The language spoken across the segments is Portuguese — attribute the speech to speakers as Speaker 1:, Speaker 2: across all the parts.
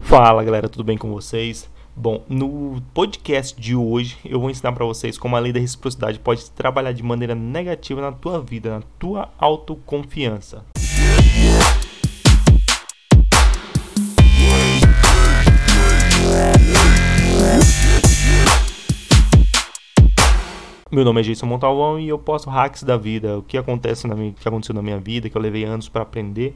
Speaker 1: Fala galera, tudo bem com vocês? Bom, no podcast de hoje eu vou ensinar para vocês como a lei da reciprocidade pode trabalhar de maneira negativa na tua vida, na tua autoconfiança. Meu nome é Jason Montalvão e eu posto hacks da vida, o que acontece na minha, que aconteceu na minha vida, que eu levei anos para aprender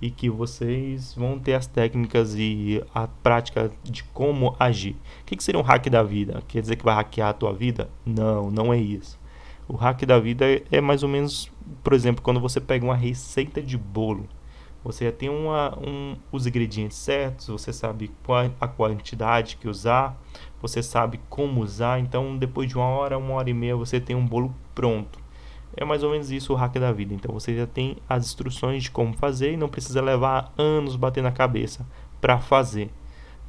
Speaker 1: e que vocês vão ter as técnicas e a prática de como agir. O que, que seria um hack da vida? Quer dizer que vai hackear a tua vida? Não, não é isso. O hack da vida é mais ou menos, por exemplo, quando você pega uma receita de bolo. Você já tem uma, um, os ingredientes certos, você sabe a quantidade que usar, você sabe como usar, então depois de uma hora, uma hora e meia você tem um bolo pronto. É mais ou menos isso o hack da vida. Então você já tem as instruções de como fazer e não precisa levar anos batendo na cabeça para fazer,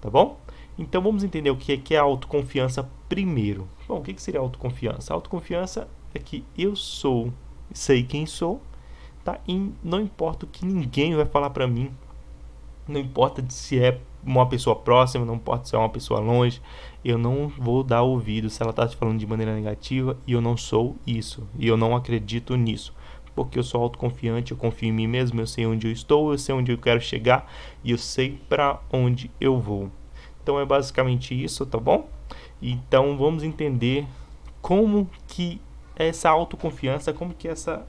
Speaker 1: tá bom? Então vamos entender o que é, a autoconfiança primeiro. Bom, o que seria autoconfiança? A autoconfiança é que eu sou, sei quem sou, tá? E não importa o que ninguém vai falar para mim, não importa se é uma pessoa próxima, não pode ser uma pessoa longe, eu não vou dar ouvido se ela está te falando de maneira negativa e eu não sou isso, e eu não acredito nisso. Porque eu sou autoconfiante, eu confio em mim mesmo, eu sei onde eu estou, eu sei onde eu quero chegar e eu sei para onde eu vou. Então é basicamente isso, tá bom? Então vamos entender como que essa autoconfiança, como que essa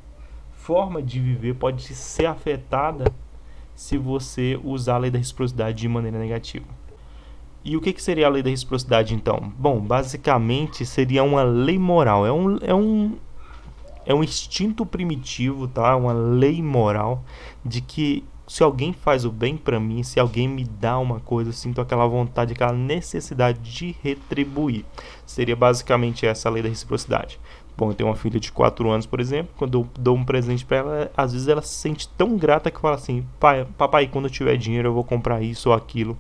Speaker 1: forma de viver pode ser afetada se você usar a lei da reciprocidade de maneira negativa. E o que, que seria a lei da reciprocidade então? Bom, basicamente seria uma lei moral, é um, é um, é um instinto primitivo, tá? Uma lei moral de que se alguém faz o bem para mim, se alguém me dá uma coisa, eu sinto aquela vontade, aquela necessidade de retribuir. Seria basicamente essa a lei da reciprocidade. Bom, eu tenho uma filha de 4 anos, por exemplo, quando eu dou um presente para ela, às vezes ela se sente tão grata que fala assim: "Pai, papai, quando eu tiver dinheiro eu vou comprar isso ou aquilo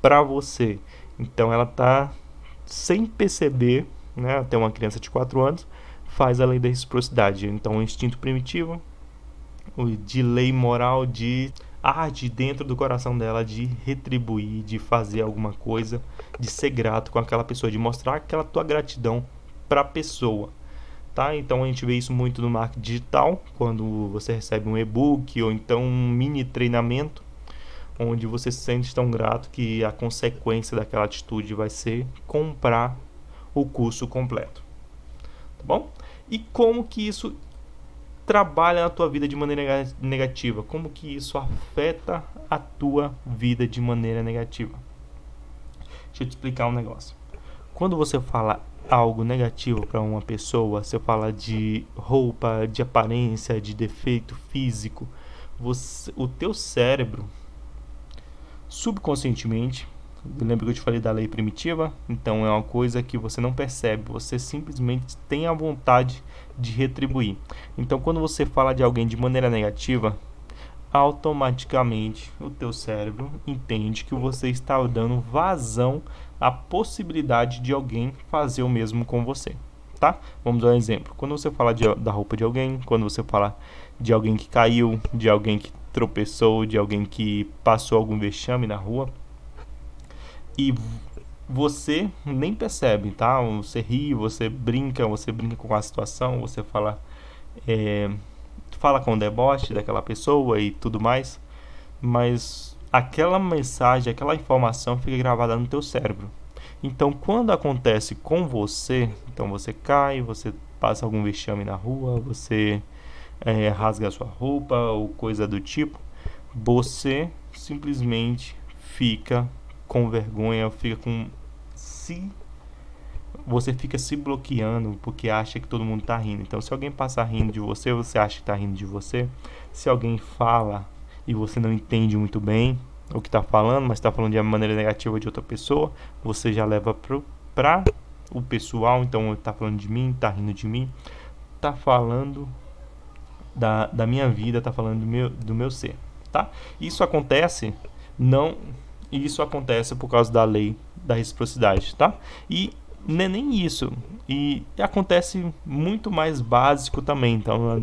Speaker 1: para você". Então ela tá sem perceber, né, até uma criança de 4 anos, faz a lei da reciprocidade. Então, o instinto primitivo, o de lei moral de arde dentro do coração dela de retribuir, de fazer alguma coisa, de ser grato com aquela pessoa, de mostrar aquela tua gratidão para a pessoa tá? Então a gente vê isso muito no marketing digital, quando você recebe um e-book ou então um mini treinamento, onde você se sente tão grato que a consequência daquela atitude vai ser comprar o curso completo. Tá bom? E como que isso trabalha na tua vida de maneira negativa? Como que isso afeta a tua vida de maneira negativa? Deixa eu te explicar um negócio. Quando você fala algo negativo para uma pessoa, você fala de roupa, de aparência, de defeito físico, você, o teu cérebro subconscientemente, lembra que eu te falei da lei primitiva? Então é uma coisa que você não percebe, você simplesmente tem a vontade de retribuir. Então quando você fala de alguém de maneira negativa, automaticamente o teu cérebro entende que você está dando vazão à possibilidade de alguém fazer o mesmo com você, tá? Vamos dar um exemplo. Quando você fala de, da roupa de alguém, quando você fala de alguém que caiu, de alguém que tropeçou, de alguém que passou algum vexame na rua, e você nem percebe, tá? Você ri, você brinca, você brinca com a situação, você fala é, fala com deboche daquela pessoa e tudo mais, mas aquela mensagem, aquela informação fica gravada no teu cérebro. Então, quando acontece com você, então você cai, você passa algum vexame na rua, você é, rasga sua roupa ou coisa do tipo, você simplesmente fica com vergonha, fica com se você fica se bloqueando porque acha que todo mundo está rindo. Então, se alguém passar rindo de você, você acha que está rindo de você. Se alguém fala e você não entende muito bem o que está falando, mas está falando de uma maneira negativa de outra pessoa, você já leva para o pessoal. Então, está falando de mim, está rindo de mim, está falando da, da minha vida, está falando do meu, do meu ser. Tá? Isso acontece não isso acontece por causa da lei da reciprocidade, tá? E não é nem isso. E acontece muito mais básico também. Então,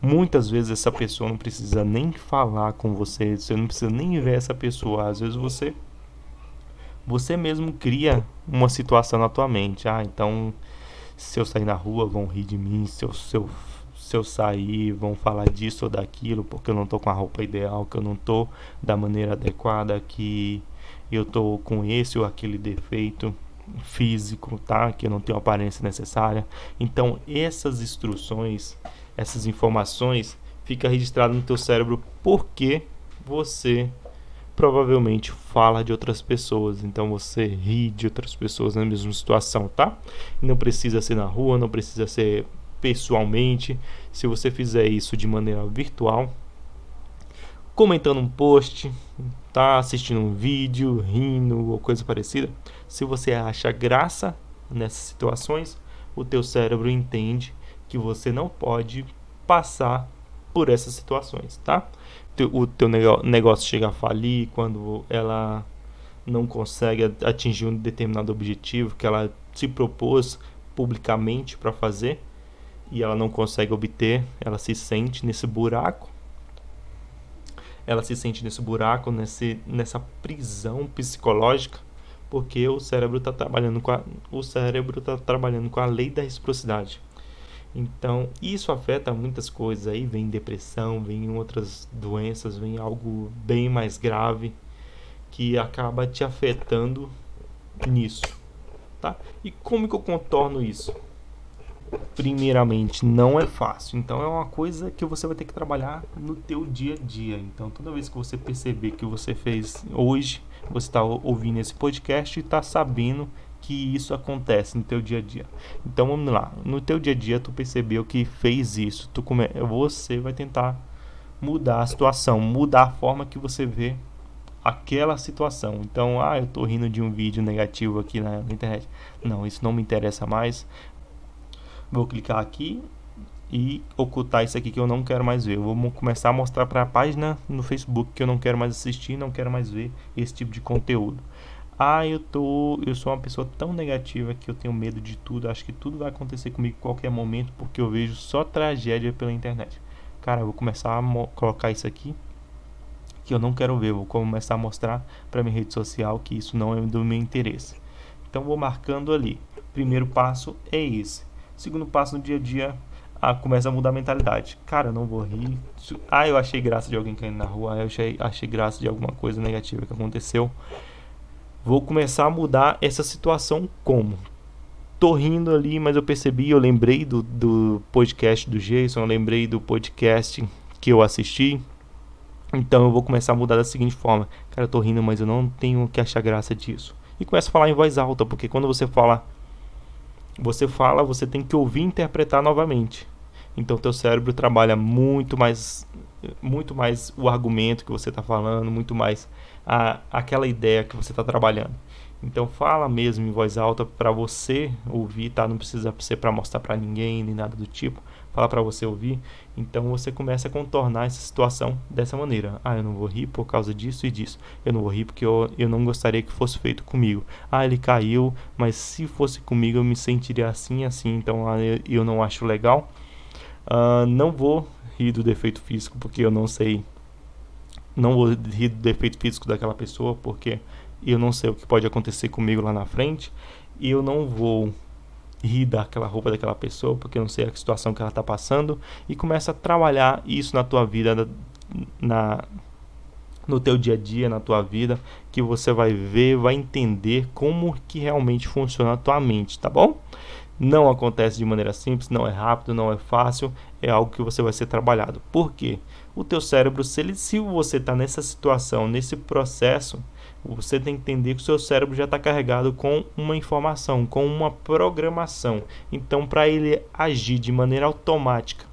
Speaker 1: Muitas vezes essa pessoa não precisa nem falar com você, você não precisa nem ver essa pessoa. Às vezes você você mesmo cria uma situação na tua mente. Ah, então se eu sair na rua vão rir de mim, se eu, se eu, se eu sair vão falar disso ou daquilo, porque eu não tô com a roupa ideal, que eu não tô da maneira adequada, que eu tô com esse ou aquele defeito físico, tá? Que não tenho a aparência necessária. Então, essas instruções, essas informações fica registrado no teu cérebro porque você provavelmente fala de outras pessoas, então você ri de outras pessoas na mesma situação, tá? Não precisa ser na rua, não precisa ser pessoalmente. Se você fizer isso de maneira virtual, comentando um post, tá assistindo um vídeo, rindo ou coisa parecida, se você acha graça nessas situações, o teu cérebro entende que você não pode passar por essas situações, tá? O teu negócio chega a falir quando ela não consegue atingir um determinado objetivo que ela se propôs publicamente para fazer e ela não consegue obter, ela se sente nesse buraco ela se sente nesse buraco, nesse, nessa prisão psicológica, porque o cérebro está trabalhando com a, o cérebro está trabalhando com a lei da reciprocidade. Então, isso afeta muitas coisas aí, vem depressão, vem outras doenças, vem algo bem mais grave que acaba te afetando nisso, tá? E como que eu contorno isso? Primeiramente não é fácil. Então é uma coisa que você vai ter que trabalhar no teu dia a dia. Então toda vez que você perceber que você fez hoje, você está ouvindo esse podcast e está sabendo que isso acontece no teu dia a dia. Então vamos lá, no teu dia a dia tu percebeu que fez isso, tu come... você vai tentar mudar a situação, mudar a forma que você vê aquela situação. Então, ah, eu tô rindo de um vídeo negativo aqui na, na internet. Não, isso não me interessa mais. Vou clicar aqui e ocultar isso aqui que eu não quero mais ver. Eu vou começar a mostrar para a página no Facebook que eu não quero mais assistir, não quero mais ver esse tipo de conteúdo. Ah, eu tô, eu sou uma pessoa tão negativa que eu tenho medo de tudo. Acho que tudo vai acontecer comigo em qualquer momento porque eu vejo só tragédia pela internet. Cara, eu vou começar a colocar isso aqui que eu não quero ver. Vou começar a mostrar para minha rede social que isso não é do meu interesse. Então vou marcando ali. Primeiro passo é esse Segundo passo no dia a dia, a, começa a mudar a mentalidade. Cara, eu não vou rir. Ah, eu achei graça de alguém caindo na rua. Ah, eu achei, achei graça de alguma coisa negativa que aconteceu. Vou começar a mudar essa situação como? Tô rindo ali, mas eu percebi, eu lembrei do, do podcast do Jason, eu lembrei do podcast que eu assisti. Então eu vou começar a mudar da seguinte forma: Cara, eu tô rindo, mas eu não tenho que achar graça disso. E começa a falar em voz alta, porque quando você fala você fala, você tem que ouvir e interpretar novamente. Então teu cérebro trabalha muito mais muito mais o argumento que você está falando, muito mais a, aquela ideia que você está trabalhando. Então fala mesmo em voz alta para você ouvir, tá? Não precisa ser para mostrar para ninguém nem nada do tipo fala para você ouvir. Então você começa a contornar essa situação dessa maneira. Ah, eu não vou rir por causa disso e disso. Eu não vou rir porque eu, eu não gostaria que fosse feito comigo. Ah, ele caiu, mas se fosse comigo eu me sentiria assim assim. Então ah, eu, eu não acho legal. Uh, não vou rir do defeito físico porque eu não sei. Não vou rir do defeito físico daquela pessoa porque eu não sei o que pode acontecer comigo lá na frente. E eu não vou rir daquela roupa daquela pessoa, porque eu não sei a situação que ela está passando, e começa a trabalhar isso na tua vida, na, no teu dia a dia, na tua vida, que você vai ver, vai entender como que realmente funciona a tua mente, tá bom? Não acontece de maneira simples, não é rápido, não é fácil, é algo que você vai ser trabalhado. Por quê? O teu cérebro, se, ele, se você está nessa situação, nesse processo, você tem que entender que o seu cérebro já está carregado com uma informação, com uma programação. Então, para ele agir de maneira automática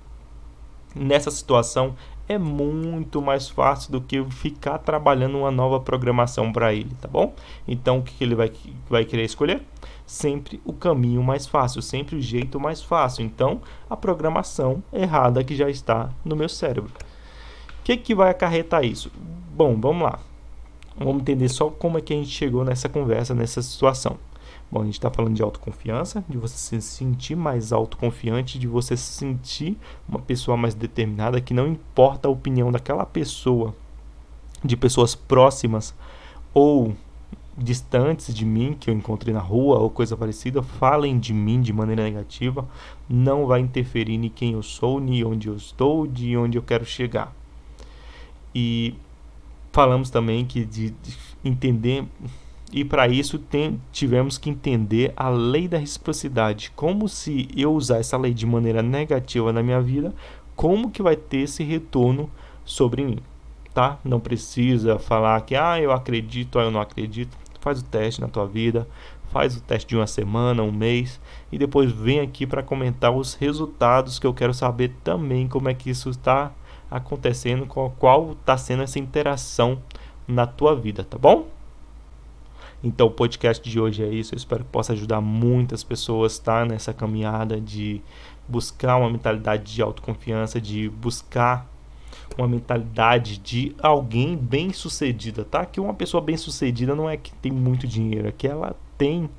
Speaker 1: nessa situação, é muito mais fácil do que ficar trabalhando uma nova programação para ele, tá bom? Então, o que ele vai, vai querer escolher? Sempre o caminho mais fácil, sempre o jeito mais fácil. Então, a programação errada que já está no meu cérebro. O que, que vai acarretar isso? Bom, vamos lá. Vamos entender só como é que a gente chegou nessa conversa, nessa situação. Bom, a gente está falando de autoconfiança, de você se sentir mais autoconfiante, de você se sentir uma pessoa mais determinada, que não importa a opinião daquela pessoa, de pessoas próximas ou distantes de mim, que eu encontrei na rua ou coisa parecida, falem de mim de maneira negativa, não vai interferir em quem eu sou, nem onde eu estou, de onde eu quero chegar. E falamos também que de, de entender e para isso tem, tivemos que entender a lei da reciprocidade. Como se eu usar essa lei de maneira negativa na minha vida, como que vai ter esse retorno sobre mim, tá? Não precisa falar que ah, eu acredito, ah, eu não acredito. Faz o teste na tua vida, faz o teste de uma semana, um mês e depois vem aqui para comentar os resultados que eu quero saber também como é que isso está acontecendo, qual está sendo essa interação na tua vida, tá bom? Então, o podcast de hoje é isso. Eu espero que possa ajudar muitas pessoas tá, nessa caminhada de buscar uma mentalidade de autoconfiança, de buscar uma mentalidade de alguém bem sucedida, tá? Que uma pessoa bem sucedida não é que tem muito dinheiro, é que ela tem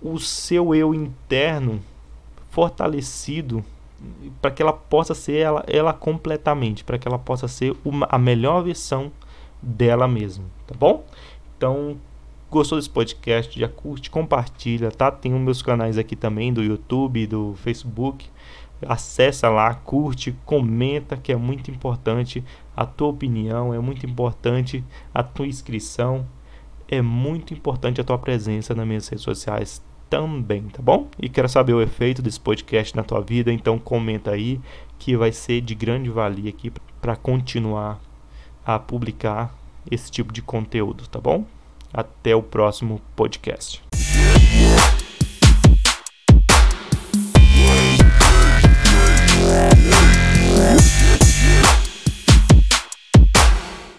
Speaker 1: o seu eu interno fortalecido para que ela possa ser ela, ela completamente, para que ela possa ser uma, a melhor versão dela mesma, tá bom? Então, Gostou desse podcast? Já curte, compartilha, tá? Tem os meus canais aqui também do YouTube, do Facebook. Acessa lá, curte, comenta, que é muito importante a tua opinião, é muito importante a tua inscrição, é muito importante a tua presença nas minhas redes sociais também, tá bom? E quero saber o efeito desse podcast na tua vida, então comenta aí que vai ser de grande valia aqui para continuar a publicar esse tipo de conteúdo, tá bom? Até o próximo podcast.